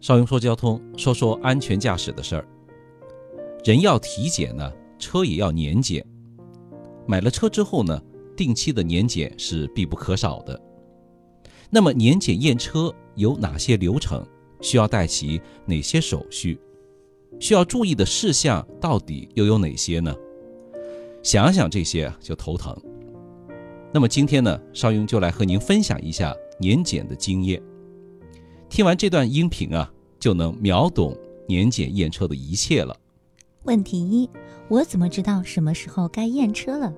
邵雍说交通，说说安全驾驶的事儿。人要体检呢，车也要年检。买了车之后呢，定期的年检是必不可少的。那么年检验车有哪些流程？需要带齐哪些手续？需要注意的事项到底又有哪些呢？想想这些就头疼。那么今天呢，邵雍就来和您分享一下年检的经验。听完这段音频啊，就能秒懂年检验车的一切了。问题一：我怎么知道什么时候该验车了？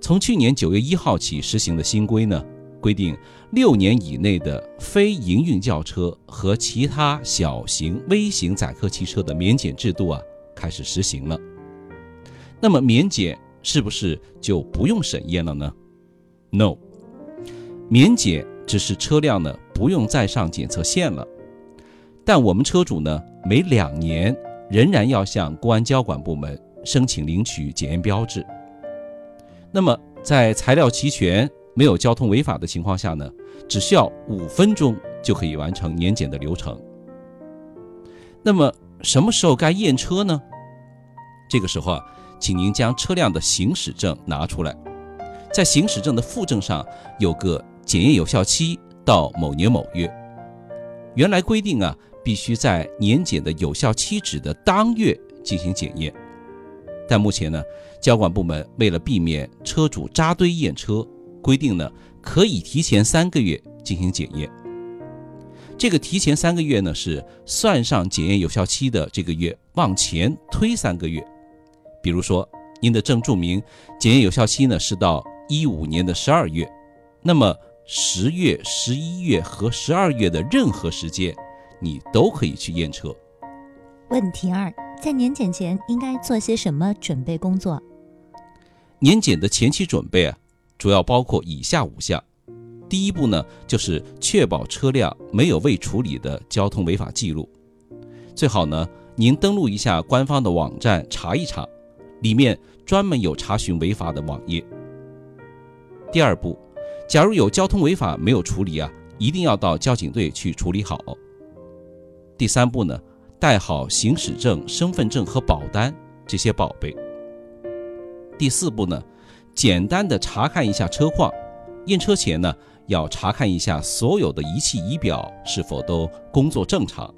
从去年九月一号起实行的新规呢，规定六年以内的非营运轿车和其他小型、微型载客汽车的免检制度啊，开始实行了。那么免检是不是就不用审验了呢？No，免检只是车辆呢。不用再上检测线了，但我们车主呢，每两年仍然要向公安交管部门申请领取检验标志。那么在材料齐全、没有交通违法的情况下呢，只需要五分钟就可以完成年检的流程。那么什么时候该验车呢？这个时候啊，请您将车辆的行驶证拿出来，在行驶证的附证上有个检验有效期。到某年某月，原来规定啊，必须在年检的有效期止的当月进行检验。但目前呢，交管部门为了避免车主扎堆验车，规定呢可以提前三个月进行检验。这个提前三个月呢，是算上检验有效期的这个月往前推三个月。比如说，您的证注明检验有效期呢是到一五年的十二月，那么。十月、十一月和十二月的任何时间，你都可以去验车。问题二，在年检前应该做些什么准备工作？年检的前期准备啊，主要包括以下五项。第一步呢，就是确保车辆没有未处理的交通违法记录，最好呢，您登录一下官方的网站查一查，里面专门有查询违法的网页。第二步。假如有交通违法没有处理啊，一定要到交警队去处理好。第三步呢，带好行驶证、身份证和保单这些宝贝。第四步呢，简单的查看一下车况，验车前呢，要查看一下所有的仪器仪表是否都工作正常，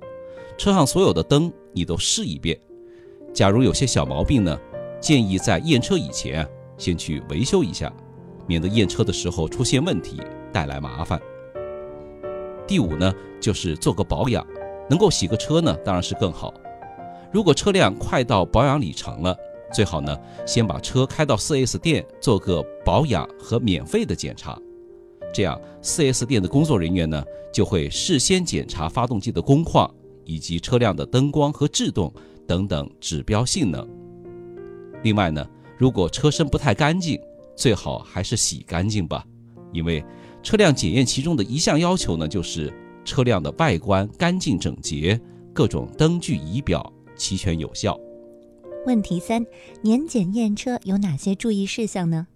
车上所有的灯你都试一遍。假如有些小毛病呢，建议在验车以前啊，先去维修一下。免得验车的时候出现问题，带来麻烦。第五呢，就是做个保养，能够洗个车呢，当然是更好。如果车辆快到保养里程了，最好呢，先把车开到 4S 店做个保养和免费的检查。这样，4S 店的工作人员呢，就会事先检查发动机的工况以及车辆的灯光和制动等等指标性能。另外呢，如果车身不太干净，最好还是洗干净吧，因为车辆检验其中的一项要求呢，就是车辆的外观干净整洁，各种灯具仪表齐全有效。问题三：年检验车有哪些注意事项呢？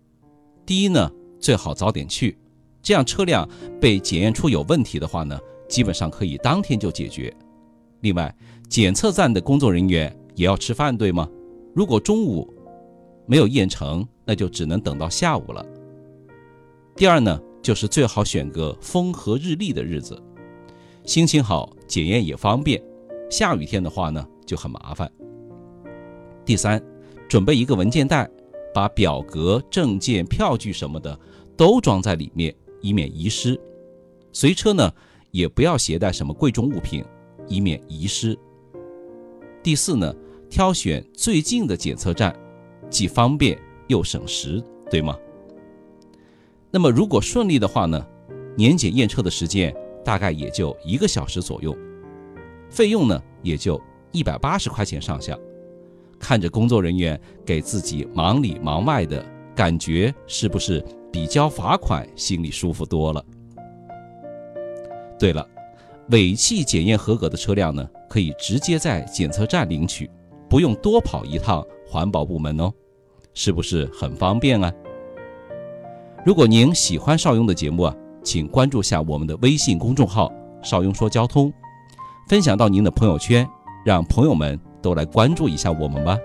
第一呢，最好早点去，这样车辆被检验出有问题的话呢，基本上可以当天就解决。另外，检测站的工作人员也要吃饭，对吗？如果中午没有验成，那就只能等到下午了。第二呢，就是最好选个风和日丽的日子，心情好，检验也方便。下雨天的话呢，就很麻烦。第三，准备一个文件袋，把表格、证件、票据什么的都装在里面，以免遗失。随车呢，也不要携带什么贵重物品，以免遗失。第四呢，挑选最近的检测站，既方便。又省时，对吗？那么如果顺利的话呢？年检验车的时间大概也就一个小时左右，费用呢也就一百八十块钱上下。看着工作人员给自己忙里忙外的感觉，是不是比交罚款心里舒服多了？对了，尾气检验合格的车辆呢，可以直接在检测站领取，不用多跑一趟环保部门哦。是不是很方便啊？如果您喜欢邵雍的节目啊，请关注下我们的微信公众号“邵雍说交通”，分享到您的朋友圈，让朋友们都来关注一下我们吧。